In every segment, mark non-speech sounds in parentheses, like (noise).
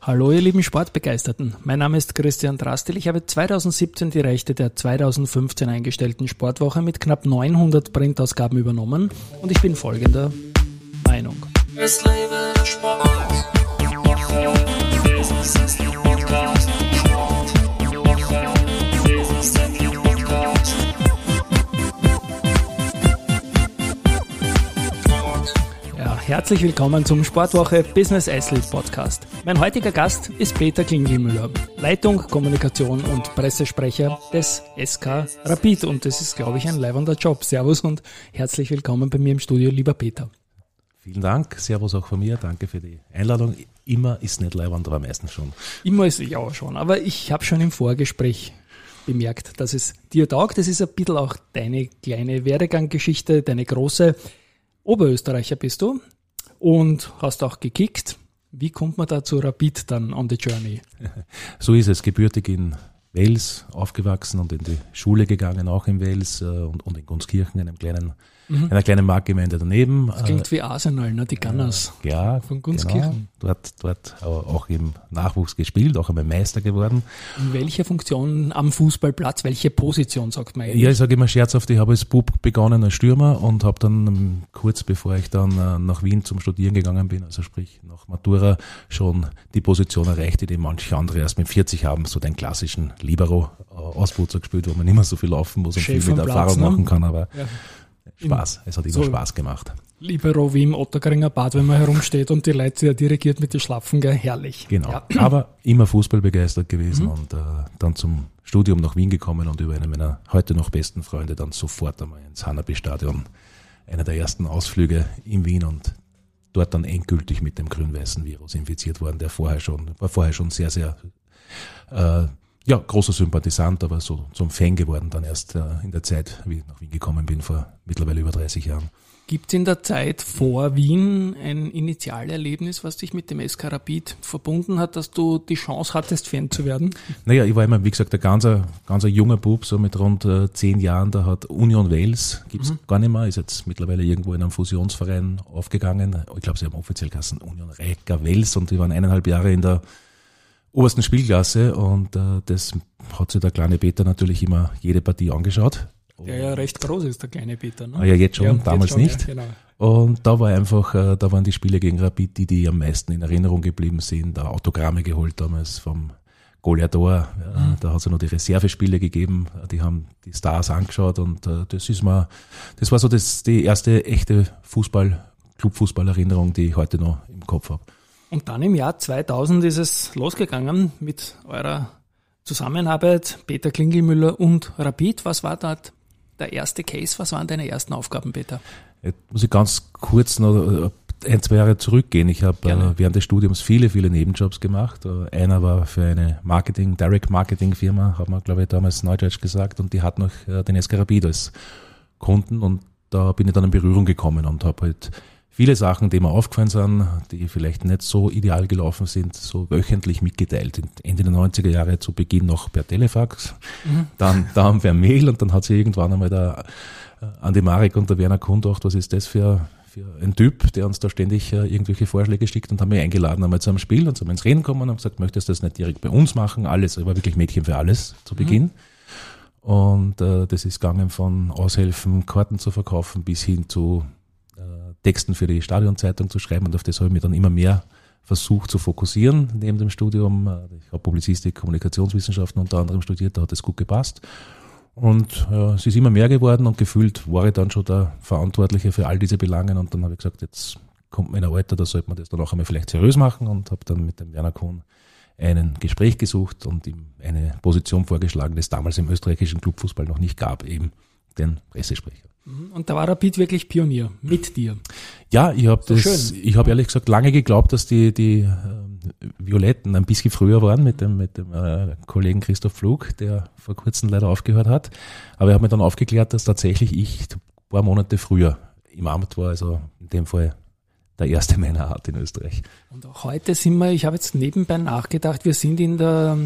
Hallo ihr lieben Sportbegeisterten, mein Name ist Christian Drastil. Ich habe 2017 die Rechte der 2015 eingestellten Sportwoche mit knapp 900 Printausgaben übernommen und ich bin folgender Meinung. Es lebe Sport. Herzlich willkommen zum Sportwoche Business Athlete Podcast. Mein heutiger Gast ist Peter Klingelmüller, Leitung, Kommunikation und Pressesprecher des SK Rapid. Und das ist, glaube ich, ein leibender Job. Servus und herzlich willkommen bei mir im Studio, lieber Peter. Vielen Dank, Servus auch von mir, danke für die Einladung. Immer ist nicht leibend, aber meistens schon. Immer ist ja schon, aber ich habe schon im Vorgespräch bemerkt, dass es dir taugt. Das ist ein bisschen auch deine kleine Werdeganggeschichte, deine große. Oberösterreicher bist du, und hast auch gekickt. Wie kommt man da zu Rapid dann on the journey? (laughs) So ist es, gebürtig in Wales aufgewachsen und in die Schule gegangen, auch in Wales äh, und, und in Gunskirchen, einem kleinen mhm. einer kleinen Marktgemeinde daneben. Das klingt wie Arsenal, ne? die Gunners äh, ja, von Gunskirchen. Genau. Dort, dort auch im Nachwuchs gespielt, auch einmal Meister geworden. In welcher Funktion am Fußballplatz, welche Position sagt man eigentlich? Ja, ich sage immer scherzhaft, ich habe als Bub begonnen als Stürmer und habe dann ähm, kurz bevor ich dann äh, nach Wien zum Studieren gegangen bin, also sprich nach Matura, schon die Position erreicht, die manche andere erst mit 40 haben, so den klassischen Libero äh, Ausputzer gespielt, wo man nicht mehr so viel laufen muss und Chef viel mit Erfahrung ne? machen kann, aber ja. Spaß. Es hat immer so Spaß gemacht. Libero wie im Ottergaringer Bad, wenn man herumsteht und die Leute ja dirigiert mit den Schlapfen, gell? herrlich. Genau. Ja. (clears throat) Aber immer Fußball begeistert gewesen mhm. und äh, dann zum Studium nach Wien gekommen und über einen meiner heute noch besten Freunde dann sofort einmal ins Hanabi-Stadion. Einer der ersten Ausflüge in Wien und dort dann endgültig mit dem grün-weißen Virus infiziert worden, der vorher schon, war vorher schon sehr, sehr äh, ja, großer Sympathisant, aber so zum Fan geworden dann erst äh, in der Zeit, wie ich nach Wien gekommen bin, vor mittlerweile über 30 Jahren. Gibt es in der Zeit vor Wien ein Initialerlebnis, was dich mit dem SK Rapid verbunden hat, dass du die Chance hattest, Fan zu werden? Naja, ich war immer, wie gesagt, ein ganz, ganz junger Bub, so mit rund äh, zehn Jahren. Da hat Union Wales, gibt's mhm. gar nicht mehr, ist jetzt mittlerweile irgendwo in einem Fusionsverein aufgegangen. Ich glaube, sie haben offiziell Kassen Union Reika Wels und die waren eineinhalb Jahre in der obersten Spielklasse und äh, das hat sich der kleine Peter natürlich immer jede Partie angeschaut. Der ja recht groß ist, der kleine Peter. Ne? Ah, ja, jetzt schon, ja, damals jetzt schon, nicht. Ja, genau. Und da war einfach, äh, da waren die Spiele gegen Rapid, die, die am meisten in Erinnerung geblieben sind. Da Autogramme geholt damals vom Goleador. Mhm. Da hat es ja noch die Reservespiele gegeben. Die haben die Stars angeschaut und äh, das ist mal, das war so das, die erste echte Fußball, Clubfußball-Erinnerung, die ich heute noch im Kopf habe. Und dann im Jahr 2000 ist es losgegangen mit eurer Zusammenarbeit, Peter Klingelmüller und Rapid. Was war dort der erste Case? Was waren deine ersten Aufgaben, Peter? Jetzt muss ich ganz kurz noch äh, ein, zwei Jahre zurückgehen. Ich habe äh, während des Studiums viele, viele Nebenjobs gemacht. Äh, einer war für eine Marketing, Direct Marketing Firma, hat man, glaube ich, damals Neudeutsch gesagt, und die hat noch den SK Rapid als Kunden und da bin ich dann in Berührung gekommen und habe halt viele Sachen, die mir aufgefallen sind, die vielleicht nicht so ideal gelaufen sind, so wöchentlich mitgeteilt. Ende der 90er Jahre zu Beginn noch per Telefax, mhm. dann, dann per Mail und dann hat sie irgendwann einmal der äh, Andi Marek und der Werner Kuhn gedacht, was ist das für, für ein Typ, der uns da ständig äh, irgendwelche Vorschläge schickt und haben mich eingeladen einmal zu einem Spiel und sind wir ins Reden gekommen und gesagt, möchtest du das nicht direkt bei uns machen? Alles, ich war wirklich Mädchen für alles zu mhm. Beginn. Mhm. Und äh, das ist gegangen von Aushelfen, Karten zu verkaufen bis hin zu Texten für die Stadionzeitung zu schreiben und auf das habe ich mir dann immer mehr versucht zu fokussieren neben dem Studium. Ich habe Publizistik, Kommunikationswissenschaften unter anderem studiert, da hat es gut gepasst. Und äh, es ist immer mehr geworden und gefühlt war ich dann schon der Verantwortliche für all diese Belangen und dann habe ich gesagt, jetzt kommt mein Alter, da sollte man das dann auch einmal vielleicht seriös machen und habe dann mit dem Werner Kuhn ein Gespräch gesucht und ihm eine Position vorgeschlagen, die es damals im österreichischen Clubfußball noch nicht gab, eben den Pressesprecher. Mhm. Und da war Rapid wirklich Pionier mit dir. Ja, ich habe das, schön. ich habe ehrlich gesagt lange geglaubt, dass die die äh, Violetten ein bisschen früher waren mit dem mit dem äh, Kollegen Christoph Flug, der vor kurzem leider aufgehört hat. Aber er hat mir dann aufgeklärt, dass tatsächlich ich ein paar Monate früher im Amt war, also in dem Fall der erste meiner Art in Österreich. Und auch heute sind wir, ich habe jetzt nebenbei nachgedacht, wir sind in der,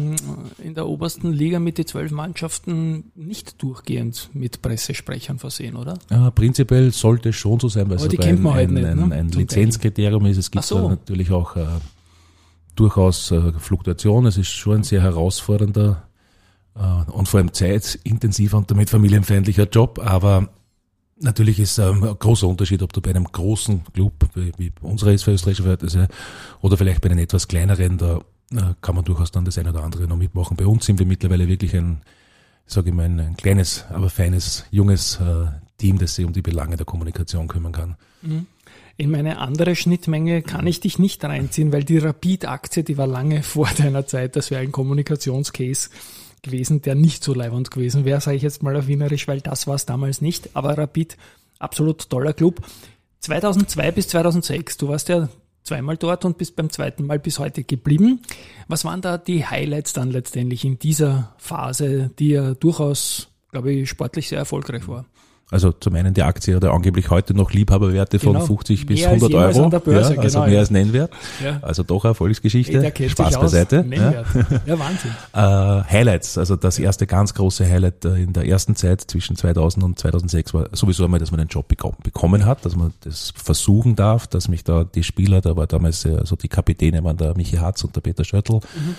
in der obersten Liga mit den zwölf Mannschaften nicht durchgehend mit Pressesprechern versehen, oder? Ja, prinzipiell sollte es schon so sein, weil es ein, ein, halt ein, nicht, ne? ein Lizenzkriterium ist. Es gibt so. natürlich auch äh, durchaus äh, Fluktuation. Es ist schon ein sehr herausfordernder äh, und vor allem zeitintensiver und damit familienfeindlicher Job, aber Natürlich ist ähm, ein großer Unterschied, ob du bei einem großen Club wie, ist für österreichische Verhältnisse oder vielleicht bei einem etwas kleineren, da äh, kann man durchaus dann das eine oder andere noch mitmachen. Bei uns sind wir mittlerweile wirklich ein, sage ich mal, ein, ein, kleines, aber feines, junges äh, Team, das sich um die Belange der Kommunikation kümmern kann. Mhm. In meine andere Schnittmenge kann ich dich nicht reinziehen, weil die Rapid-Aktie, die war lange (laughs) vor deiner Zeit, das wäre ein Kommunikationscase gewesen, der nicht so leibend gewesen wäre, sage ich jetzt mal auf Wienerisch, weil das war es damals nicht. Aber Rapid, absolut toller Club. 2002 bis 2006, du warst ja zweimal dort und bist beim zweiten Mal bis heute geblieben. Was waren da die Highlights dann letztendlich in dieser Phase, die ja durchaus, glaube ich, sportlich sehr erfolgreich war? Also zum einen die Aktie hat angeblich heute noch Liebhaberwerte von genau. 50 bis mehr 100 Euro. Börse, ja, also genau, mehr ja. als Nennwert. Ja. Also doch Erfolgsgeschichte. Spaß beiseite. Ja. ja, Wahnsinn. (laughs) äh, Highlights, also das erste ganz große Highlight äh, in der ersten Zeit zwischen 2000 und 2006 war sowieso einmal, dass man den Job bekommen hat, dass man das versuchen darf, dass mich da die Spieler, da war damals also die Kapitäne waren der Michi Hatz und der Peter Schöttl, mhm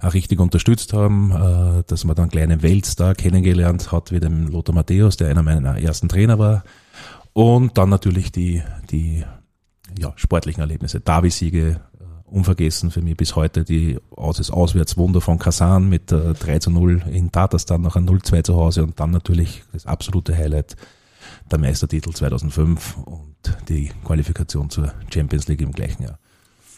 auch richtig unterstützt haben, äh, dass man dann kleine Weltstar kennengelernt hat, wie dem Lothar Matthäus, der einer meiner ersten Trainer war. Und dann natürlich die, die ja, sportlichen Erlebnisse. Davi-Siege, äh, unvergessen für mich bis heute, die das Auswärtswunder von Kasan mit äh, 3 zu 0 in Tatarstan, noch ein 0-2 zu Hause und dann natürlich das absolute Highlight, der Meistertitel 2005 und die Qualifikation zur Champions League im gleichen Jahr.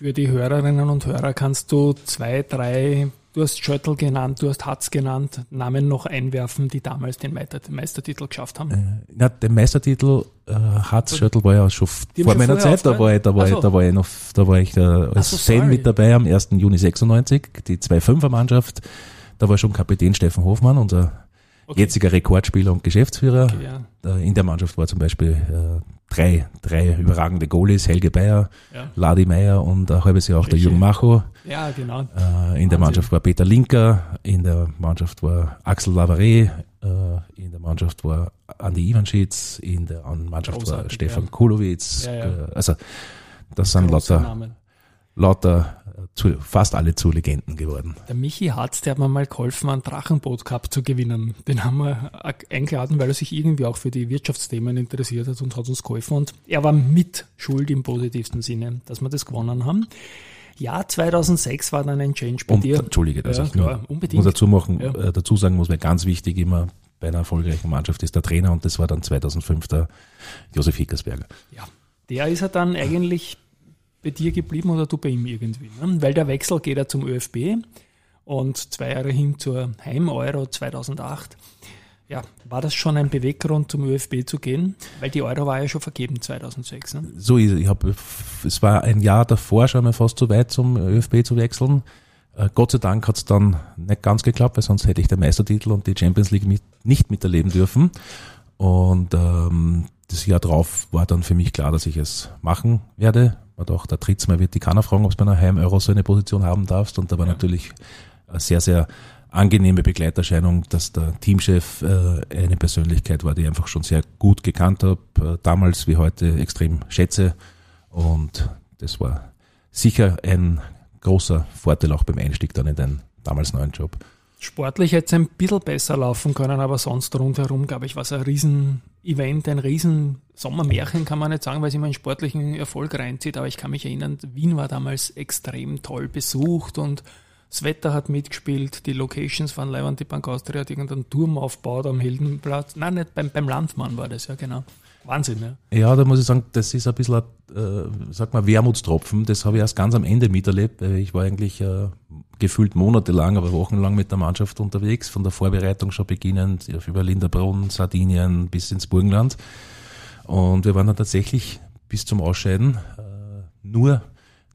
Für die Hörerinnen und Hörer kannst du zwei, drei, du hast Schöttl genannt, du hast Hatz genannt, Namen noch einwerfen, die damals den Meistertitel geschafft haben? Äh, ja, den Meistertitel äh, Hatz Schöttl war ja schon vor meiner Zeit, da war ich, da war ich, da war ich noch, da war ich da als so, Fan mit dabei am 1. Juni 96, die 2-5er Mannschaft, da war schon Kapitän Steffen Hofmann, unser okay. jetziger Rekordspieler und Geschäftsführer. Okay, ja. In der Mannschaft war zum Beispiel äh, drei, drei überragende Goalies, Helge Bayer, ja. Ladi Meyer und ein halbes Jahr auch der Jürgen Macho. Ja, genau. Äh, in der Mannschaft war Peter Linker, in der Mannschaft war Axel Lavare, äh, in der Mannschaft war Andi Ivanschitz, in der Mannschaft Großartig, war Stefan ja. Kulowitz. Ja, ja. Äh, also das sind lauter, lauter zu, fast alle zu Legenden geworden. Der Michi Hartz, der hat mir mal geholfen, einen Drachenboot Cup zu gewinnen. Den haben wir eingeladen, weil er sich irgendwie auch für die Wirtschaftsthemen interessiert hat und hat uns geholfen. Und er war mit schuld im positivsten Sinne, dass wir das gewonnen haben. Ja, 2006 war dann ein Change bei und, dir. Entschuldige, dass ja, ich klar, unbedingt. muss dazu machen, ja. äh, dazu sagen muss, weil ganz wichtig immer bei einer erfolgreichen Mannschaft ist der Trainer und das war dann 2005 der Josef Hickersberger. Ja, der ist er dann eigentlich bei dir geblieben oder du bei ihm irgendwie? Ne? Weil der Wechsel geht ja zum ÖFB und zwei Jahre hin zur Heim-Euro 2008. Ja, war das schon ein Beweggrund, zum ÖFB zu gehen? Weil die Euro war ja schon vergeben 2006. Ne? So ist es. Ich hab, es war ein Jahr davor schon mal fast zu weit, zum ÖFB zu wechseln. Äh, Gott sei Dank hat es dann nicht ganz geklappt, weil sonst hätte ich den Meistertitel und die Champions League mit, nicht miterleben dürfen. Und ähm, das Jahr drauf war dann für mich klar, dass ich es machen werde. War doch der Mal wird die keiner fragen, ob du bei einer Heim-Euro so eine Position haben darfst. Und da war ja. natürlich eine sehr, sehr angenehme Begleiterscheinung, dass der Teamchef äh, eine Persönlichkeit war, die ich einfach schon sehr gut gekannt habe, äh, damals wie heute extrem schätze. Und das war sicher ein großer Vorteil auch beim Einstieg dann in den damals neuen Job. Sportlich hätte es ein bisschen besser laufen können, aber sonst rundherum, glaube ich, war es ein Riesen-Event, ein Riesen-Sommermärchen, kann man nicht sagen, weil es immer einen sportlichen Erfolg reinzieht, aber ich kann mich erinnern, Wien war damals extrem toll besucht und das Wetter hat mitgespielt, die Locations waren leibend, die Bank Austria hat irgendeinen Turm aufgebaut am Heldenplatz. Nein, nicht beim, beim Landmann war das, ja genau. Wahnsinn, ja. Ja, da muss ich sagen, das ist ein bisschen, äh, sag mal, Wermutstropfen. Das habe ich erst ganz am Ende miterlebt. Ich war eigentlich äh, gefühlt monatelang, aber wochenlang mit der Mannschaft unterwegs, von der Vorbereitung schon beginnend, über Linderbrunn, Sardinien bis ins Burgenland. Und wir waren dann tatsächlich bis zum Ausscheiden äh, nur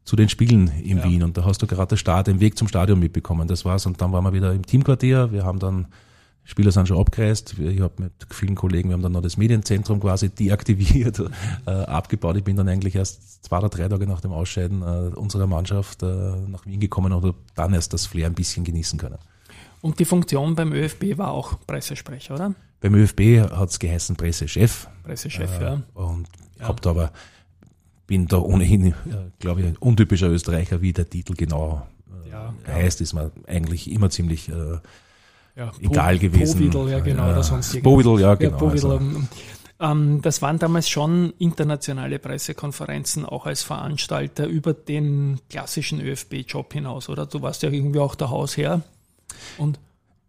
zu den Spielen in ja. Wien. Und da hast du gerade den Start, den Weg zum Stadion mitbekommen. Das war's. Und dann waren wir wieder im Teamquartier. Wir haben dann Spieler sind schon abgereist. Ich habe mit vielen Kollegen, wir haben dann noch das Medienzentrum quasi deaktiviert, (laughs) äh, abgebaut. Ich bin dann eigentlich erst zwei oder drei Tage nach dem Ausscheiden äh, unserer Mannschaft äh, nach Wien gekommen und habe dann erst das Flair ein bisschen genießen können. Und die Funktion beim ÖFB war auch Pressesprecher, oder? Beim ÖFB hat es geheißen Pressechef. Pressechef, äh, ja. Und ja. habe da aber bin da ohnehin, glaube ich, ein untypischer Österreicher, wie der Titel genau äh, ja, heißt, ist mir eigentlich immer ziemlich äh, ja, egal gewesen. Bovidel, ja genau, oder sonst Bovidel, ja genau. Bovidel, also. ähm, das waren damals schon internationale Pressekonferenzen, auch als Veranstalter über den klassischen ÖFB-Job hinaus, oder? Du warst ja irgendwie auch der Hausherr. Und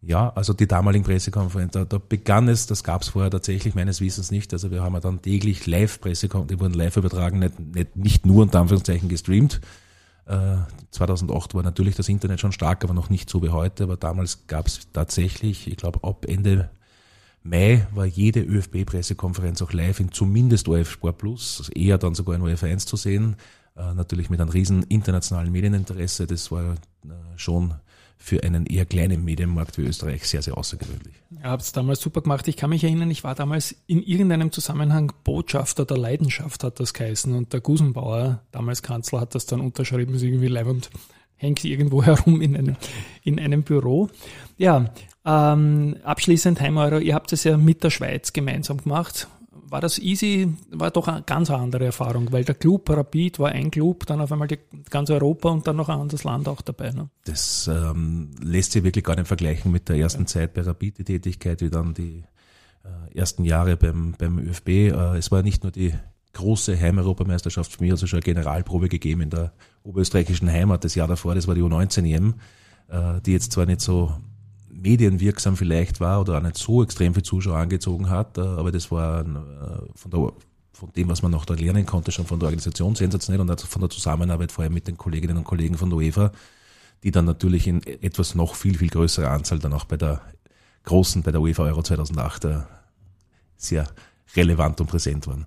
ja, also die damaligen Pressekonferenzen, da, da begann es, das gab es vorher tatsächlich meines Wissens nicht. Also wir haben ja dann täglich Live-Pressekonferenzen, die wurden live übertragen, nicht, nicht, nicht nur unter Anführungszeichen gestreamt. Äh, 2008 war natürlich das Internet schon stark, aber noch nicht so wie heute. Aber damals gab es tatsächlich, ich glaube ab Ende Mai war jede ÖFB-Pressekonferenz auch live in zumindest ORF Sport Plus, also eher dann sogar in ORF 1 zu sehen. Äh, natürlich mit einem riesen internationalen Medieninteresse. Das war äh, schon für einen eher kleinen Medienmarkt wie Österreich sehr, sehr außergewöhnlich. Ihr habt es damals super gemacht. Ich kann mich erinnern, ich war damals in irgendeinem Zusammenhang Botschafter der Leidenschaft, hat das geheißen. Und der Gusenbauer, damals Kanzler, hat das dann unterschrieben, ist irgendwie live und hängt irgendwo (laughs) herum in einem, in einem Büro. Ja, ähm, abschließend, Heimeuro, ihr habt es ja mit der Schweiz gemeinsam gemacht war das easy, war doch eine ganz andere Erfahrung, weil der Club Rapid war ein Club, dann auf einmal die, ganz Europa und dann noch ein anderes Land auch dabei. Ne? Das ähm, lässt sich wirklich gar nicht vergleichen mit der ersten ja. Zeit bei Rapid, die Tätigkeit, wie dann die äh, ersten Jahre beim, beim ÖFB. Äh, es war nicht nur die große Heimeuropameisterschaft für mich, also schon eine Generalprobe gegeben in der oberösterreichischen Heimat das Jahr davor, das war die U19-EM, äh, die jetzt zwar nicht so medienwirksam vielleicht war oder auch nicht so extrem viel Zuschauer angezogen hat, äh, aber das war äh, von, der, von dem, was man noch da lernen konnte, schon von der Organisation sensationell und von der Zusammenarbeit vor allem mit den Kolleginnen und Kollegen von der UEFA, die dann natürlich in etwas noch viel, viel größerer Anzahl dann auch bei der großen, bei der UEFA Euro 2008 äh, sehr relevant und präsent waren.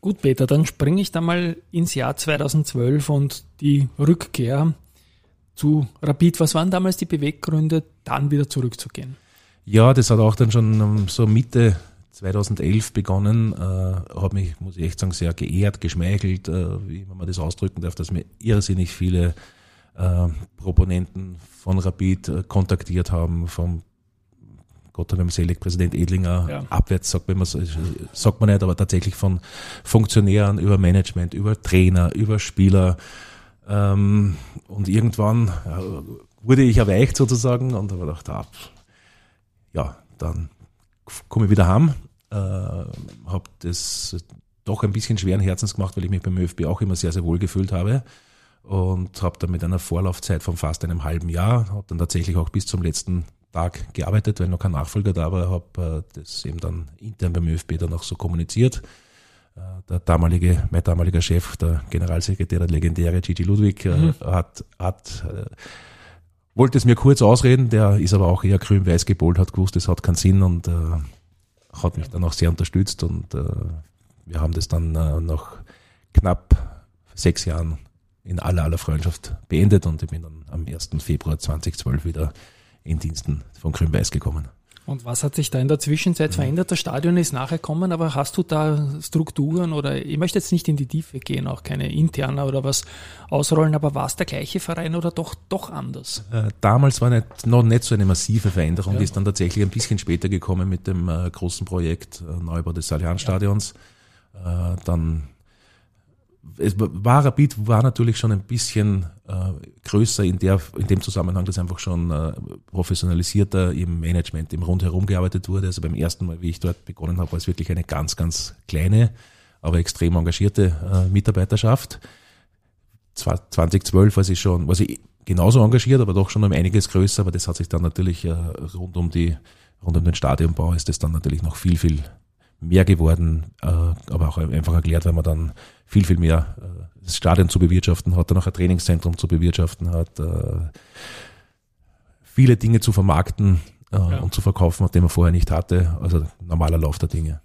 Gut, Peter, dann springe ich da mal ins Jahr 2012 und die Rückkehr zu Rapid. Was waren damals die Beweggründe, dann wieder zurückzugehen? Ja, das hat auch dann schon so Mitte 2011 begonnen, äh, hat mich, muss ich echt sagen, sehr geehrt, geschmeichelt, äh, wie man das ausdrücken darf, dass mir irrsinnig viele äh, Proponenten von Rapid äh, kontaktiert haben, vom Gott hat selig, Präsident Edlinger, ja. abwärts sagt man, sagt man nicht, aber tatsächlich von Funktionären über Management, über Trainer, über Spieler, ähm, und irgendwann wurde ich erweicht sozusagen und habe gedacht, ah, ja, dann komme ich wieder heim. Äh, habe das doch ein bisschen schweren Herzens gemacht, weil ich mich beim ÖFB auch immer sehr, sehr wohl gefühlt habe. Und habe dann mit einer Vorlaufzeit von fast einem halben Jahr, habe dann tatsächlich auch bis zum letzten Tag gearbeitet, weil noch kein Nachfolger da war, habe äh, das eben dann intern beim ÖFB dann auch so kommuniziert der damalige, mein damaliger Chef, der Generalsekretär, der legendäre Gigi Ludwig, äh, mhm. hat, hat, äh, wollte es mir kurz ausreden, der ist aber auch eher grün-weiß gepolt, hat gewusst, es hat keinen Sinn und äh, hat mich dann auch sehr unterstützt und äh, wir haben das dann äh, nach knapp sechs Jahren in aller aller Freundschaft beendet und ich bin dann am 1. Februar 2012 wieder in Diensten von Grün-Weiß gekommen. Und was hat sich da in der Zwischenzeit mhm. verändert? Das Stadion ist nachher gekommen, aber hast du da Strukturen oder ich möchte jetzt nicht in die Tiefe gehen, auch keine interner oder was ausrollen, aber war es der gleiche Verein oder doch, doch anders? Äh, damals war nicht, noch nicht so eine massive Veränderung, ja. die ist dann tatsächlich ein bisschen später gekommen mit dem äh, großen Projekt äh, Neubau des Allianzstadions. Ja. Äh, dann es war Rapid war natürlich schon ein bisschen äh, größer in der in dem Zusammenhang, dass einfach schon äh, professionalisierter im Management im Rundherum gearbeitet wurde. Also beim ersten Mal, wie ich dort begonnen habe, war es wirklich eine ganz ganz kleine, aber extrem engagierte äh, Mitarbeiterschaft. 2012 war sie schon, war sie genauso engagiert, aber doch schon um einiges größer. Aber das hat sich dann natürlich äh, rund um die rund um den Stadionbau ist das dann natürlich noch viel viel mehr geworden, äh, aber auch einfach erklärt, weil man dann viel, viel mehr äh, das Stadion zu bewirtschaften hat, dann auch ein Trainingszentrum zu bewirtschaften hat, äh, viele Dinge zu vermarkten ja. und zu verkaufen, die man vorher nicht hatte. Also normaler Lauf der Dinge.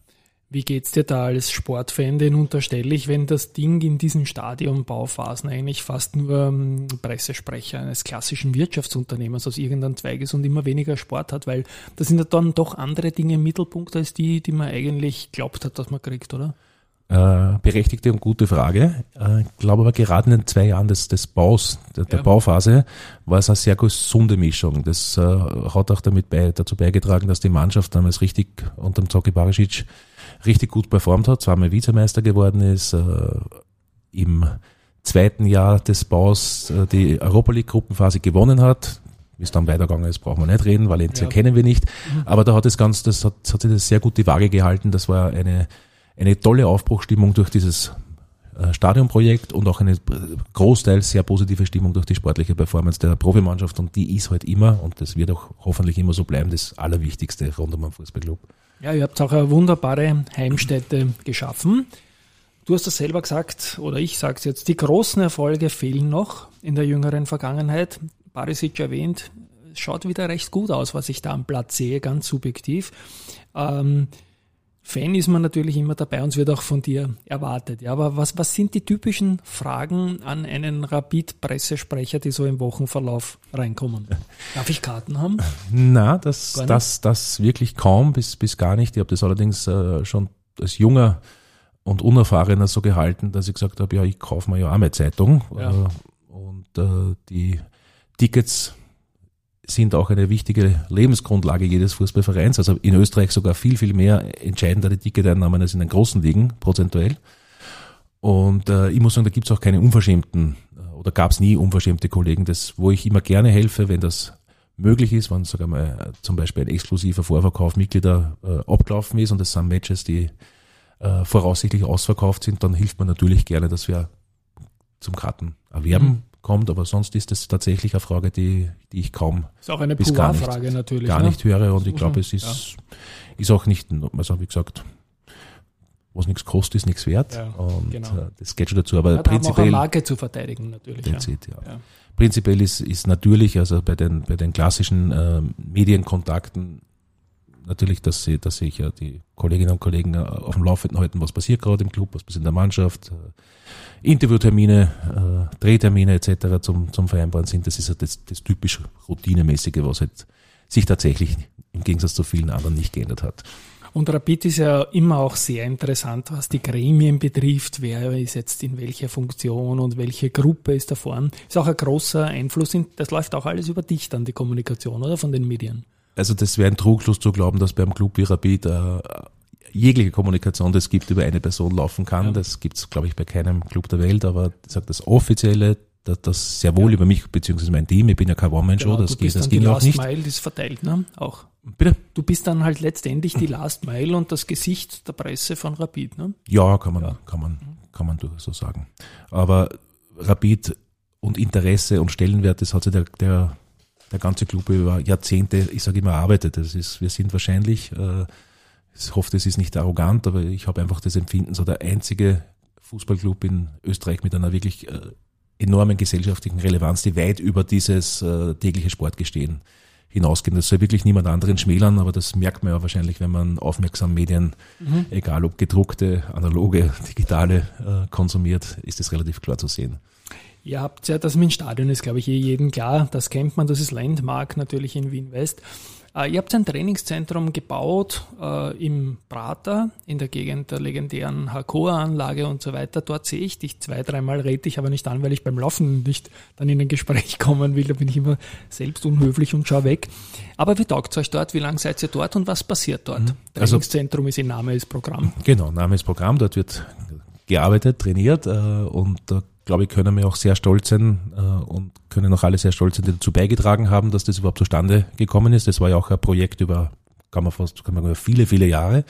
Wie geht's dir da als Sportfan? Den unterstelle ich, wenn das Ding in diesen Stadionbauphasen eigentlich fast nur ähm, Pressesprecher eines klassischen Wirtschaftsunternehmens aus irgendeinem Zweig ist und immer weniger Sport hat, weil da sind ja dann doch andere Dinge im Mittelpunkt als die, die man eigentlich glaubt hat, dass man kriegt, oder? Äh, berechtigte und gute Frage. Äh, ich glaube aber gerade in den zwei Jahren des, des Baus, der, der ja. Bauphase, war es eine sehr gesunde Mischung. Das äh, hat auch damit bei, dazu beigetragen, dass die Mannschaft damals richtig unter dem Zoki Barisic richtig gut performt hat, zweimal Vizemeister geworden ist, äh, im zweiten Jahr des Baus äh, die Europa League Gruppenphase gewonnen hat. Wie es dann weitergegangen ist, brauchen wir nicht reden, Valencia ja. kennen wir nicht. Mhm. Aber da hat es ganz, das hat, hat sich das sehr gut die Waage gehalten. Das war eine, eine tolle Aufbruchstimmung durch dieses äh, Stadionprojekt und auch eine großteils sehr positive Stimmung durch die sportliche Performance der Profimannschaft und die ist halt immer und das wird auch hoffentlich immer so bleiben, das Allerwichtigste rund um den Fußballclub. Ja, ihr habt auch eine wunderbare Heimstätte geschaffen. Du hast das selber gesagt, oder ich sage es jetzt, die großen Erfolge fehlen noch in der jüngeren Vergangenheit. Barisic erwähnt, schaut wieder recht gut aus, was ich da am Platz sehe, ganz subjektiv. Ähm, Fan ist man natürlich immer dabei und es wird auch von dir erwartet. Ja, aber was, was sind die typischen Fragen an einen Rapid-Pressesprecher, die so im Wochenverlauf reinkommen? Darf ich Karten haben? Na, das, das, das wirklich kaum bis, bis gar nicht. Ich habe das allerdings äh, schon als junger und unerfahrener so gehalten, dass ich gesagt habe, ja, ich kaufe mir ja auch meine Zeitung. Ja. Äh, und äh, die Tickets sind auch eine wichtige Lebensgrundlage jedes Fußballvereins. Also in Österreich sogar viel, viel mehr entscheidendere Ticketeinnahmen als in den großen Ligen, prozentuell. Und äh, ich muss sagen, da gibt's auch keine unverschämten äh, oder gab's nie unverschämte Kollegen, das, wo ich immer gerne helfe, wenn das möglich ist, wenn wir mal, zum Beispiel ein exklusiver Vorverkauf Mitglieder äh, abgelaufen ist und es sind Matches, die äh, voraussichtlich ausverkauft sind, dann hilft man natürlich gerne, dass wir zum Karten erwerben. Mhm kommt, aber sonst ist es tatsächlich eine Frage, die, die ich kaum ist auch eine bis gar nicht, Frage natürlich, gar ne? nicht höre und ich glaube, es ist, ja. ist auch nicht, also wie gesagt, was nichts kostet, ist nichts wert. Ja, und genau. Äh, das geht schon dazu. Aber ja, prinzipiell. Auch Marke zu verteidigen, natürlich. Prinzip, ja. Prinzipiell ist, ist natürlich, also bei den, bei den klassischen äh, Medienkontakten natürlich, dass sie, dass sich ja die Kolleginnen und Kollegen äh, auf dem Laufenden halten, was passiert gerade im Club, was passiert in der Mannschaft, äh, Interviewtermine, äh, Drehtermine etc. zum, zum Vereinbaren sind. Das ist ja das, das typisch Routinemäßige, was halt sich tatsächlich im Gegensatz zu vielen anderen nicht geändert hat. Und Rapid ist ja immer auch sehr interessant, was die Gremien betrifft. Wer ist jetzt in welcher Funktion und welche Gruppe ist da vorn. Ist auch ein großer Einfluss. In, das läuft auch alles über dich dann, die Kommunikation, oder? Von den Medien. Also das wäre ein Trugschluss zu glauben, dass beim Club wie Rapid äh, jegliche Kommunikation, das gibt, über eine Person laufen kann. Ja. Das gibt's, glaube ich, bei keinem Club der Welt. Aber ich sag, das Offizielle, das, das sehr wohl ja. über mich beziehungsweise mein Team. Ich bin ja kein One-Man-Show, genau, das, geht, das ging auch nicht. Last Mile ist verteilt, ne? Auch. Bitte? Du bist dann halt letztendlich die (laughs) Last Mile und das Gesicht der Presse von Rapid, ne? Ja, kann man, ja. kann man, kann man so sagen. Aber Rapid und Interesse und Stellenwert, das hat sich der, der der ganze Club über Jahrzehnte, ich sage immer, arbeitet. Das ist, wir sind wahrscheinlich, äh, ich hoffe, das ist nicht arrogant, aber ich habe einfach das Empfinden, so der einzige Fußballclub in Österreich mit einer wirklich äh, enormen gesellschaftlichen Relevanz, die weit über dieses äh, tägliche Sportgestehen hinausgehen. Das soll wirklich niemand anderen schmälern, aber das merkt man ja wahrscheinlich, wenn man aufmerksam Medien, mhm. egal ob gedruckte, analoge, digitale, äh, konsumiert, ist es relativ klar zu sehen. Ihr habt ja, das dem Stadion ist, glaube ich, eh jedem klar. Das kennt man, das ist Landmark natürlich in Wien West. Äh, ihr habt ein Trainingszentrum gebaut äh, im Prater, in der Gegend der legendären Hakoa-Anlage und so weiter. Dort sehe ich dich zwei, dreimal, rede ich aber nicht an, weil ich beim Laufen nicht dann in ein Gespräch (laughs) kommen will. Da bin ich immer selbst unhöflich und schaue weg. Aber wie taugt es euch dort? Wie lange seid ihr dort und was passiert dort? Mhm. Also, Trainingszentrum ist in Name ist Programm. Genau, Name ist Programm. Dort wird gearbeitet, trainiert äh, und da glaube ich, können wir auch sehr stolz sein äh, und können auch alle sehr stolz sein, die dazu beigetragen haben, dass das überhaupt zustande gekommen ist. Das war ja auch ein Projekt über, kann man fast, kann man über viele, viele Jahre.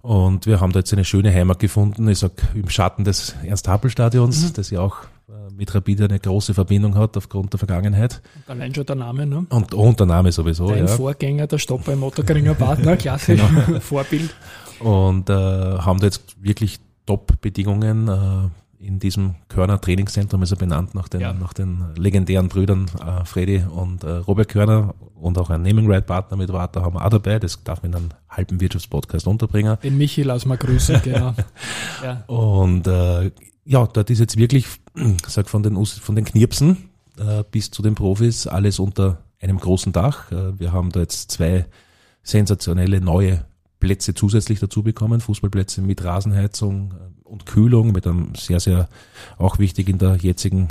Und wir haben da jetzt eine schöne Heimat gefunden, ich sag im Schatten des Ernst-Happel-Stadions, mhm. das ja auch äh, mit Rapid eine große Verbindung hat aufgrund der Vergangenheit. Und allein schon der Name, ne? Und, und der Name sowieso, Dein ja. Vorgänger, der Stopper im Otterkringer Partner, (laughs) klassisch, genau. (laughs) Vorbild. Und äh, haben da jetzt wirklich Top-Bedingungen. Äh, in diesem Körner Trainingszentrum, ist er benannt nach den, ja. nach den legendären Brüdern äh, Freddy und äh, Robert Körner und auch ein Naming Right Partner mit Water haben wir auch dabei. Das darf man in einem halben Wirtschaftspodcast unterbringen. Den Michi lass mal grüßen, (laughs) genau. ja. Und äh, ja, dort ist jetzt wirklich, (clears throat) sag von den von den Knirpsen äh, bis zu den Profis alles unter einem großen Dach. Äh, wir haben da jetzt zwei sensationelle neue Plätze zusätzlich dazu bekommen, Fußballplätze mit Rasenheizung äh, und Kühlung, mit einem sehr, sehr, auch wichtig in der jetzigen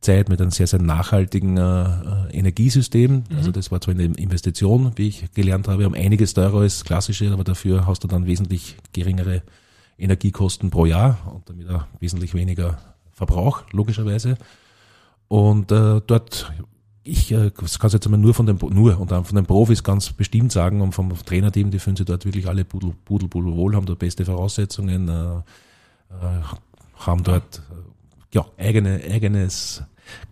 Zeit, mit einem sehr, sehr nachhaltigen äh, äh Energiesystem. Mhm. Also das war zwar eine Investition, wie ich gelernt habe, um einiges teurer als klassische, aber dafür hast du dann wesentlich geringere Energiekosten pro Jahr und damit auch wesentlich weniger Verbrauch, logischerweise. Und äh, dort, ich äh, kann jetzt einmal nur von den nur und dann von den Profis ganz bestimmt sagen und vom Trainerteam, die fühlen sich dort wirklich alle pudel, pudel, pudel wohl, haben dort beste Voraussetzungen, äh, äh, haben dort äh, ja eigene eigenes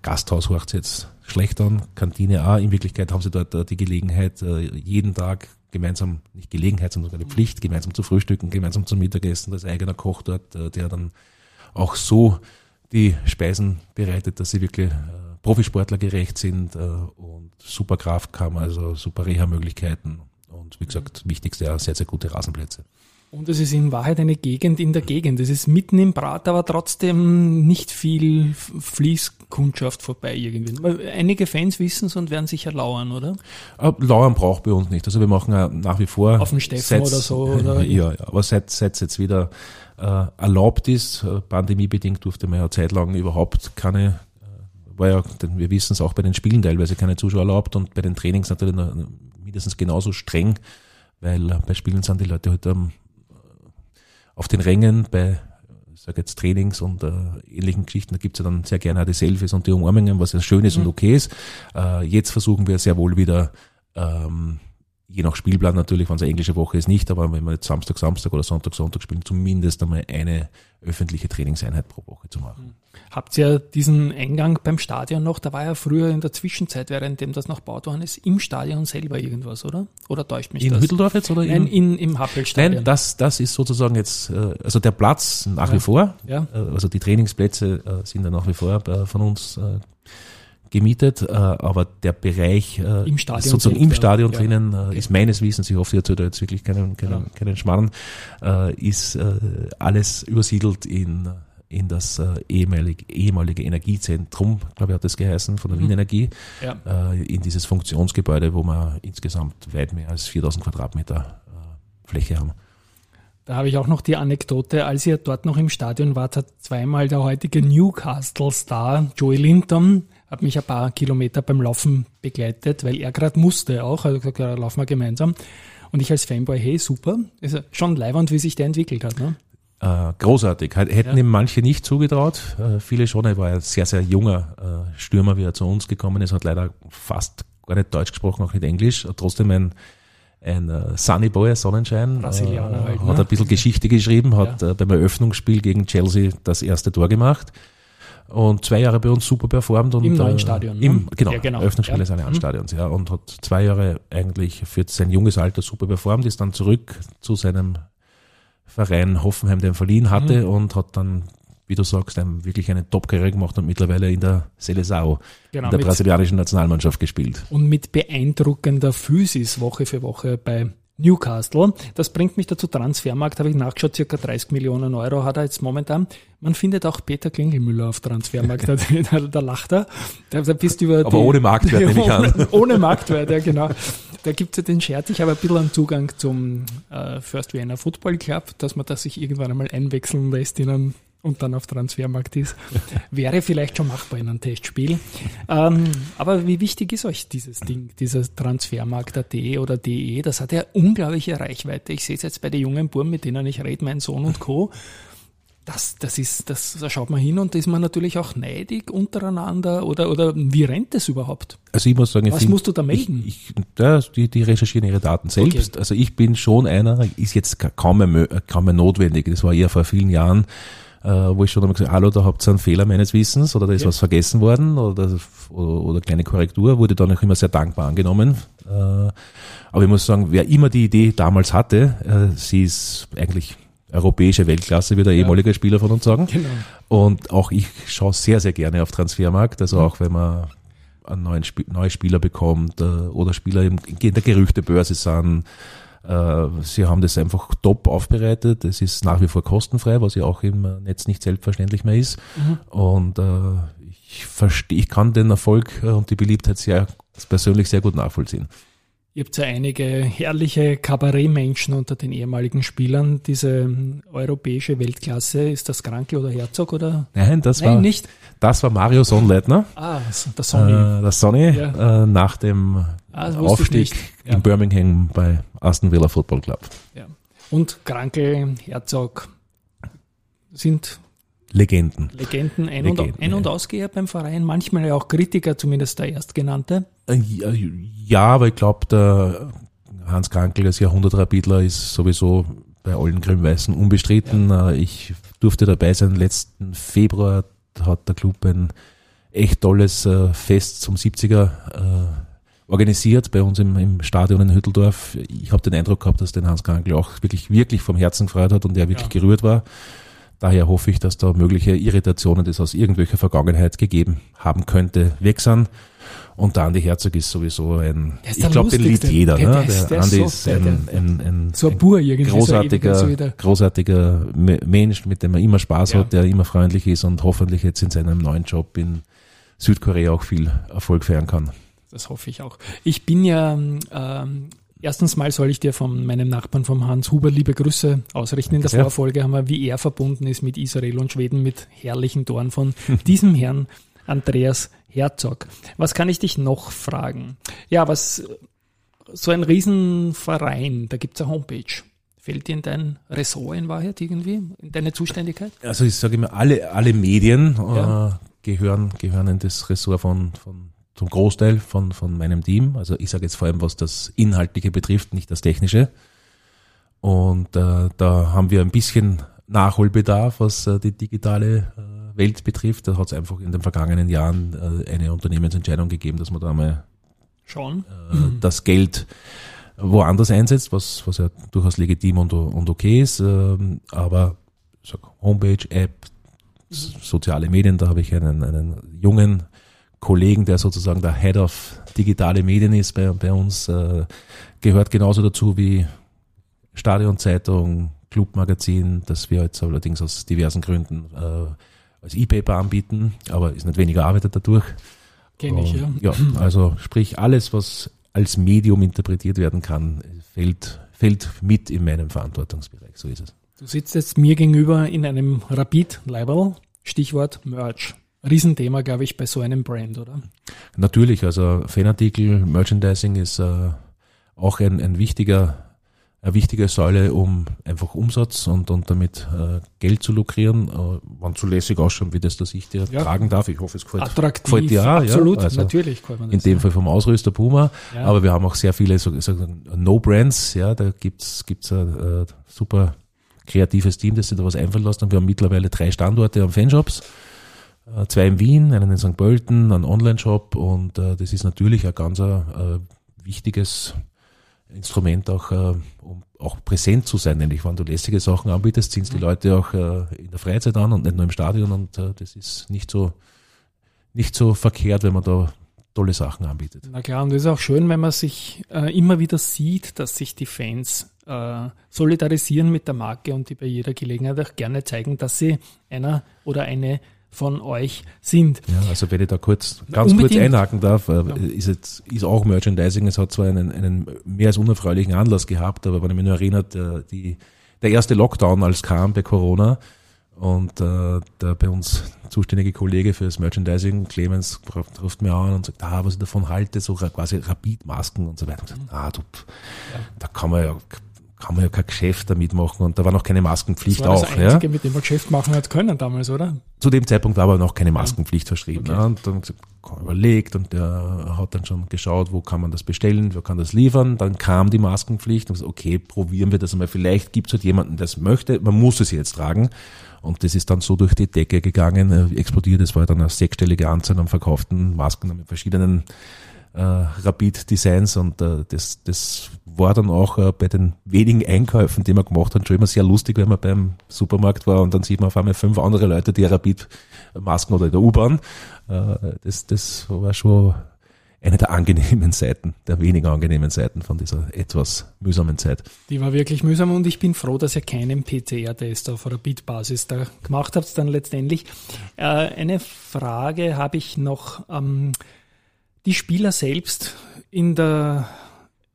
Gasthaus hört jetzt schlecht an, Kantine auch. In Wirklichkeit haben sie dort äh, die Gelegenheit, äh, jeden Tag gemeinsam, nicht Gelegenheit, sondern die Pflicht, gemeinsam zu frühstücken, gemeinsam zum Mittagessen, das eigener Koch dort, der dann auch so die Speisen bereitet, dass sie wirklich Profisportler gerecht sind und super Kraftkammer, also super Reha-Möglichkeiten und wie gesagt, wichtigste, sehr, sehr gute Rasenplätze. Und es ist in Wahrheit eine Gegend in der Gegend. Es ist mitten im Brat, aber trotzdem nicht viel Fließkundschaft vorbei irgendwie. Einige Fans wissen es und werden sicher lauern, oder? Äh, lauern braucht bei uns nicht. Also wir machen ja nach wie vor. Auf dem Steffen seit, oder so, (laughs) oder? Ja, ja. Aber seit, seit es jetzt wieder äh, erlaubt ist, äh, pandemiebedingt durfte man ja zeitlang überhaupt keine äh, war ja, wir wissen es auch bei den Spielen teilweise keine Zuschauer erlaubt und bei den Trainings natürlich mindestens genauso streng, weil bei Spielen sind die Leute halt am auf den Rängen bei ich sage jetzt Trainings und äh, ähnlichen Geschichten, da gibt's ja dann sehr gerne auch die Selfies und die Umarmungen, was ja schön ist mhm. und okay ist. Äh, jetzt versuchen wir sehr wohl wieder ähm, je nach Spielplan natürlich, wenn es eine englische Woche ist, nicht, aber wenn wir jetzt Samstag, Samstag oder Sonntag, Sonntag spielen, zumindest einmal eine öffentliche Trainingseinheit pro Woche zu machen. Habt ihr diesen Eingang beim Stadion noch? Da war ja früher in der Zwischenzeit, währenddem das noch gebaut worden ist, im Stadion selber irgendwas, oder? Oder täuscht mich in das? In Hütteldorf jetzt oder Nein, in, im Happelstadion. Nein, das, das ist sozusagen jetzt, äh, also der Platz nach ja. wie vor, ja. Äh, also die Trainingsplätze äh, sind ja nach wie vor von uns gemietet, äh, aber der Bereich äh, Im Stadion sozusagen im Stadion ja. drinnen äh, ist meines Wissens, ich hoffe, ihr erzählt da jetzt wirklich keinen, keinen, ja. keinen Schmarrn, äh, ist äh, alles übersiedelt in in das äh, ehemalige, ehemalige Energiezentrum, glaube ich, hat das geheißen, von der mhm. Wien Energie, ja. äh, in dieses Funktionsgebäude, wo wir insgesamt weit mehr als 4000 Quadratmeter äh, Fläche haben. Da habe ich auch noch die Anekdote, als ihr dort noch im Stadion wart, hat zweimal der heutige Newcastle-Star Joey Linton hat mich ein paar Kilometer beim Laufen begleitet, weil er gerade musste auch, also gesagt, ja, laufen wir gemeinsam. Und ich als Fanboy, hey, super. Ist also schon leiwand, wie sich der entwickelt hat. Ne? Äh, großartig. Hätten ja. ihm manche nicht zugetraut, äh, viele schon. Er war ein sehr, sehr junger äh, Stürmer, wie er zu uns gekommen ist, hat leider fast gar nicht Deutsch gesprochen, auch nicht Englisch. Trotzdem ein, ein uh, Sunny Boy, Sonnenschein. Brasilianer äh, halt, ne? Hat ein bisschen Geschichte geschrieben, hat ja. äh, beim Eröffnungsspiel gegen Chelsea das erste Tor gemacht und zwei Jahre bei uns super performt. Und, Im neuen äh, Stadion. Ne? Im, genau, ja, genau. Eröffnungsspiel ja. seines mhm. Stadions, ja. Und hat zwei Jahre eigentlich für sein junges Alter super performt, ist dann zurück zu seinem Verein Hoffenheim, den verliehen hatte mhm. und hat dann, wie du sagst, einen, wirklich eine Top-Karriere gemacht und mittlerweile in der Seleção, genau, in der brasilianischen Nationalmannschaft gespielt. Und mit beeindruckender Physis Woche für Woche bei Newcastle. Das bringt mich dazu, Transfermarkt habe ich nachgeschaut, circa 30 Millionen Euro hat er jetzt momentan. Man findet auch Peter Klingelmüller auf Transfermarkt, da, (laughs) da, da lacht er. Da, da bist über Aber die, ohne Marktwert nehme ich an. (laughs) Ohne Marktwert, ja genau. Da gibt's ja den Scherz, ich habe ein bisschen einen Zugang zum äh, First Vienna Football Club, dass man das sich irgendwann einmal einwechseln lässt in einem und dann auf Transfermarkt ist, (laughs) wäre vielleicht schon machbar in einem Testspiel. Ähm, aber wie wichtig ist euch dieses Ding, dieser Transfermarkt.at oder DE? Das hat ja unglaubliche Reichweite. Ich sehe es jetzt bei den jungen Buben, mit denen ich rede, mein Sohn und Co. Das, das ist, das, da schaut man hin und da ist man natürlich auch neidig untereinander oder, oder wie rennt das überhaupt? Also ich muss sagen, was musst du da melden? Ich, ich, ja, die, die recherchieren ihre Daten selbst. Okay. Also ich bin schon einer, ist jetzt kaum mehr, kaum mehr notwendig. Das war eher vor vielen Jahren äh, wo ich schon einmal gesagt hallo, da habt ihr einen Fehler meines Wissens oder da ist ja. was vergessen worden oder, oder, oder kleine Korrektur, wurde dann auch immer sehr dankbar angenommen. Äh, aber ich muss sagen, wer immer die Idee damals hatte, äh, sie ist eigentlich europäische Weltklasse, wie der ja. ehemalige Spieler von uns sagen. Genau. Und auch ich schaue sehr, sehr gerne auf Transfermarkt, also auch wenn man einen neuen Sp neue Spieler bekommt äh, oder Spieler in der Gerüchtebörse sind, äh, sie haben das einfach top aufbereitet. Es ist nach wie vor kostenfrei, was ja auch im Netz nicht selbstverständlich mehr ist. Mhm. Und äh, ich verstehe, ich kann den Erfolg und die Beliebtheit sehr persönlich sehr gut nachvollziehen. Ihr habt ja einige herrliche Kabarettmenschen unter den ehemaligen Spielern. Diese europäische Weltklasse, ist das Krankel oder Herzog oder? Nein, das Nein, war nicht. Das war Mario Sonnleitner. Ah, der Sonny. Äh, der Sonny ja. äh, nach dem ah, Aufstieg ja. in Birmingham bei Aston Villa Football Club. Ja. Und Krankel, Herzog, sind Legenden. Legenden, Ein- und, Legenden, Ein- und ja. Ausgeher beim Verein, manchmal ja auch Kritiker, zumindest der Erstgenannte. Äh, ja, aber ich glaube, der Hans Krankel als Jahrhundertrapidler ist sowieso bei allen Grün-Weißen unbestritten. Ja. Äh, ich durfte dabei sein. Letzten Februar hat der Club ein echt tolles äh, Fest zum 70er organisiert bei uns im, im Stadion in Hütteldorf. Ich habe den Eindruck gehabt, dass den Hans Krankel auch wirklich, wirklich vom Herzen gefreut hat und er wirklich ja. gerührt war. Daher hoffe ich, dass da mögliche Irritationen, die es aus irgendwelcher Vergangenheit gegeben haben könnte, weg sind. Und der Andi Herzog ist sowieso ein, ich glaube, den liebt jeder. Der, ne? der, der Andi so, ist ein, ein, ein, so ein, Bur großartiger, so großartiger Mensch, mit dem man immer Spaß ja. hat, der immer freundlich ist und hoffentlich jetzt in seinem neuen Job in Südkorea auch viel Erfolg feiern kann. Das hoffe ich auch. Ich bin ja ähm, Erstens mal soll ich dir von meinem Nachbarn, vom Hans Huber, liebe Grüße ausrichten. In der ja. Vorfolge haben wir, wie er verbunden ist mit Israel und Schweden, mit herrlichen Toren von diesem Herrn Andreas Herzog. Was kann ich dich noch fragen? Ja, was, so ein Riesenverein, da gibt's eine Homepage. Fällt dir in dein Ressort in Wahrheit irgendwie, in deine Zuständigkeit? Also ich sage immer, alle, alle Medien ja. äh, gehören, gehören in das Ressort von, von zum Großteil von, von meinem Team. Also ich sage jetzt vor allem, was das Inhaltliche betrifft, nicht das Technische. Und äh, da haben wir ein bisschen Nachholbedarf, was äh, die digitale äh, Welt betrifft. Da hat es einfach in den vergangenen Jahren äh, eine Unternehmensentscheidung gegeben, dass man da mal. Äh, mhm. das Geld woanders einsetzt, was, was ja durchaus legitim und, und okay ist. Ähm, aber sag, Homepage, App, soziale Medien, da habe ich einen, einen jungen Kollegen, der sozusagen der Head of digitale Medien ist bei, bei uns, äh, gehört genauso dazu wie Stadionzeitung, Clubmagazin, das wir jetzt allerdings aus diversen Gründen äh, als E-Paper anbieten, aber ist nicht weniger Arbeit dadurch. Kenne ich, ja. Ja, also sprich alles, was als Medium interpretiert werden kann, fällt, fällt mit in meinem Verantwortungsbereich. So ist es. Du sitzt jetzt mir gegenüber in einem Rapid-Label, Stichwort Merch. Riesenthema, glaube ich, bei so einem Brand, oder? Natürlich, also Fanartikel, Merchandising ist äh, auch ein, ein wichtiger, eine wichtige Säule, um einfach Umsatz und, und damit äh, Geld zu lukrieren. Äh, wann zulässig ausschauen, wie das, dass ich dir ja. tragen darf. Ich hoffe, es gefällt, Attraktiv, gefällt dir auch. Absolut, ja? also natürlich. in dem ja. Fall vom Ausrüster Puma. Aber wir haben auch sehr viele so, so No-Brands. Ja, da gibt's gibt's ein äh, super kreatives Team, das sich da was einfallen lässt. Und wir haben mittlerweile drei Standorte an Fanshops. Äh, zwei in Wien, einen in St. Pölten, einen Online-Shop und äh, das ist natürlich ein ganz äh, wichtiges Instrument auch, um auch präsent zu sein, nämlich wenn du lässige Sachen anbietest, ziehen es die mhm. Leute auch in der Freizeit an und nicht nur im Stadion und das ist nicht so nicht so verkehrt, wenn man da tolle Sachen anbietet. Na klar, und es ist auch schön, wenn man sich äh, immer wieder sieht, dass sich die Fans äh, solidarisieren mit der Marke und die bei jeder Gelegenheit auch gerne zeigen, dass sie einer oder eine von euch sind. Ja, also wenn ich da kurz, ganz Unbedingt. kurz einhaken darf, äh, ja. ist jetzt, ist auch Merchandising, es hat zwar einen, einen mehr als unerfreulichen Anlass gehabt, aber wenn ich mich nur erinnert, äh, die, der erste Lockdown, als kam bei Corona, und äh, der bei uns zuständige Kollege für das Merchandising, Clemens, ruft mir an und sagt, ah, was ich davon halte, so quasi Rapid-Masken und so weiter. Und sagt, ah, du, ja. da kann man ja kann man ja kein Geschäft damit machen und da war noch keine Maskenpflicht das war auch. Das Einzige, ja? mit dem man Geschäft machen hat können damals, oder? Zu dem Zeitpunkt war aber noch keine Maskenpflicht verschrieben. Okay. Ja, und dann überlegt und der hat dann schon geschaut, wo kann man das bestellen, wo kann das liefern. Dann kam die Maskenpflicht und gesagt, okay, probieren wir das einmal. Vielleicht gibt es halt jemanden, der es möchte. Man muss es jetzt tragen. Und das ist dann so durch die Decke gegangen, äh, explodiert. Es war dann eine sechsstellige Anzahl an verkauften Masken mit verschiedenen äh, Rapid-Designs und äh, das, das war dann auch äh, bei den wenigen Einkäufen, die wir gemacht haben, schon immer sehr lustig, wenn man beim Supermarkt war und dann sieht man auf einmal fünf andere Leute, die Rapid-Masken oder in der U-Bahn. Äh, das, das war schon eine der angenehmen Seiten, der weniger angenehmen Seiten von dieser etwas mühsamen Zeit. Die war wirklich mühsam und ich bin froh, dass ihr keinen PCR-Test auf Rapid-Basis da gemacht habt dann letztendlich. Äh, eine Frage habe ich noch. Ähm, die Spieler selbst in der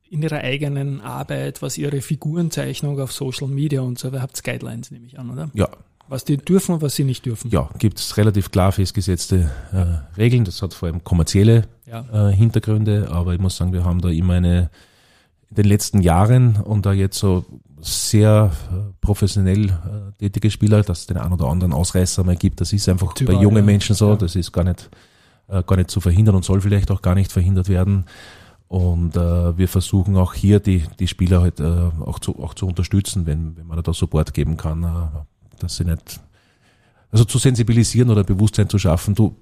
in ihrer eigenen Arbeit, was ihre Figurenzeichnung auf Social Media und so weiter, habt Guidelines, nehme ich an, oder? Ja. Was die dürfen und was sie nicht dürfen. Ja, gibt es relativ klar festgesetzte äh, Regeln. Das hat vor allem kommerzielle ja. äh, Hintergründe, aber ich muss sagen, wir haben da immer eine in den letzten Jahren und da jetzt so sehr äh, professionell äh, tätige Spieler, dass es den einen oder anderen Ausreißer mal gibt. Das ist einfach Typ bei jungen ja. Menschen so. Ja. Das ist gar nicht, äh, gar nicht zu verhindern und soll vielleicht auch gar nicht verhindert werden. Und äh, wir versuchen auch hier die, die Spieler halt äh, auch, zu, auch zu unterstützen, wenn, wenn man da Support geben kann, äh, dass sie nicht, also zu sensibilisieren oder Bewusstsein zu schaffen, du,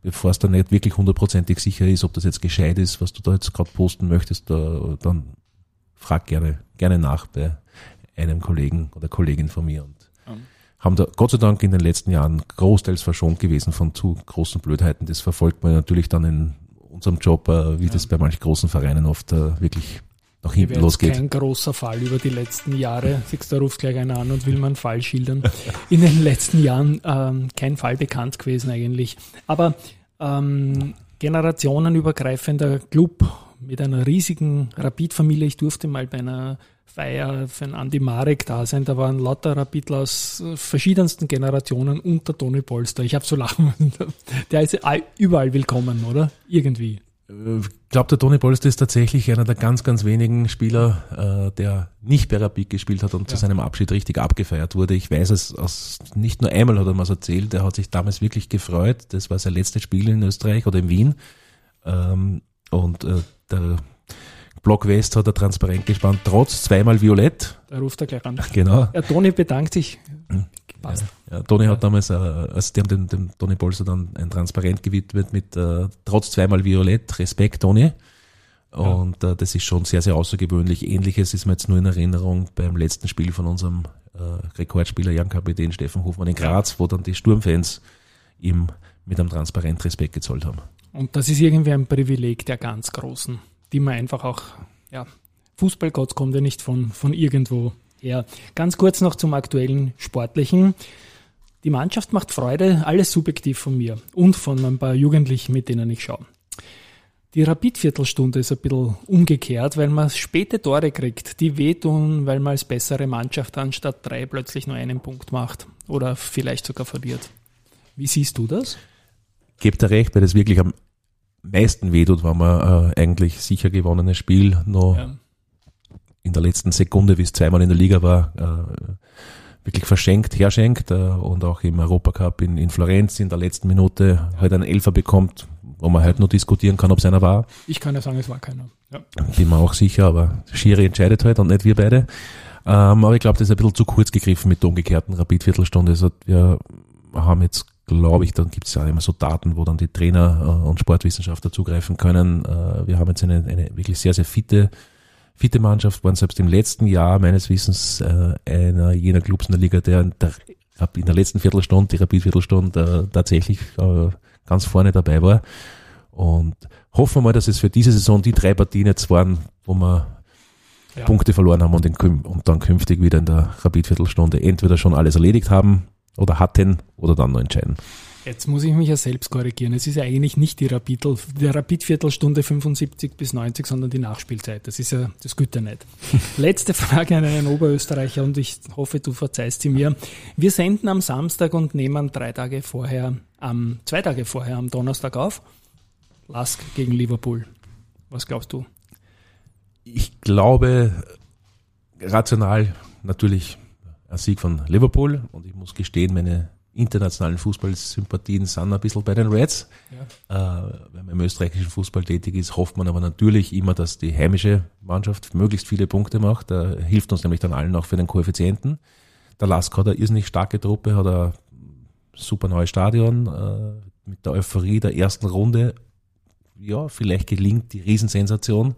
bevor es dann nicht wirklich hundertprozentig sicher ist, ob das jetzt gescheit ist, was du da jetzt gerade posten möchtest, da, dann frag gerne, gerne nach bei einem Kollegen oder Kollegin von mir und. Haben da Gott sei Dank in den letzten Jahren großteils verschont gewesen von zu großen Blödheiten. Das verfolgt man natürlich dann in unserem Job, äh, wie ja. das bei manchen großen Vereinen oft äh, wirklich nach hinten losgeht. kein großer Fall über die letzten Jahre. Siehst, da ruft gleich einer an und will man einen Fall schildern. (laughs) In den letzten Jahren ähm, kein Fall bekannt gewesen eigentlich. Aber ähm, generationenübergreifender Club mit einer riesigen Rapid-Familie. Ich durfte mal bei einer Feier für einen Andi Marek da sein. Da waren lauter Rapidler aus verschiedensten Generationen unter Toni Polster. Ich habe so lachen. Der ist überall willkommen, oder? Irgendwie. Ich glaube, der Toni Polster ist tatsächlich einer der ganz, ganz wenigen Spieler, äh, der nicht bei Rapid gespielt hat und ja. zu seinem Abschied richtig abgefeiert wurde. Ich weiß es aus, nicht nur einmal hat er mir erzählt, er hat sich damals wirklich gefreut. Das war sein letztes Spiel in Österreich oder in Wien. Ähm, und äh, der Block West hat er transparent gespannt, trotz zweimal Violett. Da ruft er gleich an. Genau. Ja, Toni bedankt sich. Passt. Ja, ja, Toni hat damals, äh, also die haben dem, dem Toni Bolser dann ein Transparent gewidmet mit äh, trotz zweimal Violett, Respekt Toni. Und äh, das ist schon sehr, sehr außergewöhnlich. Ähnliches ist mir jetzt nur in Erinnerung beim letzten Spiel von unserem äh, Rekordspieler, Jan Kapitän Steffen Hofmann in Graz, wo dann die Sturmfans ihm mit einem Transparent Respekt gezollt haben. Und das ist irgendwie ein Privileg der ganz Großen, die man einfach auch, ja, Fußballgott kommt ja nicht von, von irgendwo her. Ganz kurz noch zum aktuellen Sportlichen. Die Mannschaft macht Freude, alles subjektiv von mir und von ein paar Jugendlichen, mit denen ich schaue. Die Rapid-Viertelstunde ist ein bisschen umgekehrt, weil man späte Tore kriegt, die wehtun, weil man als bessere Mannschaft anstatt drei plötzlich nur einen Punkt macht oder vielleicht sogar verliert. Wie siehst du das? Gebt er recht, weil das wirklich am meisten wehtut, wenn man äh, eigentlich sicher gewonnenes Spiel noch ja. in der letzten Sekunde, wie es zweimal in der Liga war, äh, wirklich verschenkt, herschenkt äh, und auch im Europacup in, in Florenz in der letzten Minute halt einen Elfer bekommt, wo man halt nur diskutieren kann, ob es einer war. Ich kann ja sagen, es war keiner. Ja. Bin mir auch sicher, aber Schiri entscheidet halt und nicht wir beide. Ähm, aber ich glaube, das ist ein bisschen zu kurz gegriffen mit der umgekehrten Rapid-Viertelstunde. Also wir haben jetzt glaube ich, dann gibt es ja immer so Daten, wo dann die Trainer äh, und Sportwissenschaftler zugreifen können. Äh, wir haben jetzt eine, eine wirklich sehr, sehr fitte, fitte Mannschaft, waren selbst im letzten Jahr meines Wissens äh, einer jener Clubs in der Liga, der in der, in der letzten Viertelstunde, die Rapid-Viertelstunde, tatsächlich ganz vorne dabei war. Und hoffen wir mal, dass es für diese Saison die drei Partien jetzt waren, wo wir ja. Punkte verloren haben und, in, und dann künftig wieder in der Rapid-Viertelstunde entweder schon alles erledigt haben oder hatten oder dann noch entscheiden. Jetzt muss ich mich ja selbst korrigieren. Es ist ja eigentlich nicht die Rapid, der Rapid-Viertelstunde 75 bis 90, sondern die Nachspielzeit. Das ist ja das Güte nicht. (laughs) Letzte Frage an einen Oberösterreicher und ich hoffe, du verzeihst sie mir. Wir senden am Samstag und nehmen drei Tage vorher, am, zwei Tage vorher am Donnerstag auf. Lask gegen Liverpool. Was glaubst du? Ich glaube, rational natürlich Sieg von Liverpool und ich muss gestehen, meine internationalen Fußballsympathien sind ein bisschen bei den Reds. Ja. Äh, wenn man im österreichischen Fußball tätig ist, hofft man aber natürlich immer, dass die heimische Mannschaft möglichst viele Punkte macht. Da hilft uns nämlich dann allen auch für den Koeffizienten. Der Lask hat eine irrsinnig starke Truppe, hat ein super neues Stadion äh, mit der Euphorie der ersten Runde. Ja, vielleicht gelingt die Riesensensation.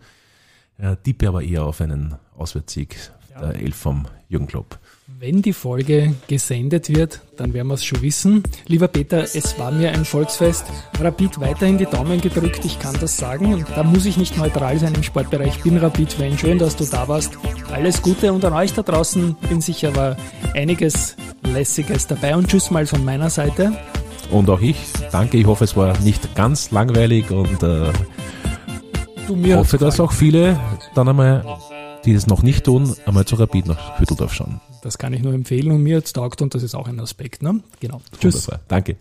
Äh, tippe aber eher auf einen Auswärtssieg ja. der Elf vom Jürgen Klopp. Wenn die Folge gesendet wird, dann werden wir es schon wissen. Lieber Peter, es war mir ein Volksfest. Rapid weiterhin die Daumen gedrückt, ich kann das sagen. Da muss ich nicht neutral sein im Sportbereich. Ich bin Rapid-Fan. Schön, dass du da warst. Alles Gute und an euch da draußen. Bin sicher, war einiges Lässiges dabei. Und tschüss mal von meiner Seite. Und auch ich danke. Ich hoffe, es war nicht ganz langweilig und äh, du mir hoffe, dass auch viele dann einmal, die es noch nicht tun, einmal zu Rapid nach Hütteldorf schauen. Das kann ich nur empfehlen und mir jetzt taugt und das ist auch ein Aspekt. Ne? Genau. Tschüss. Wunderbar. Danke.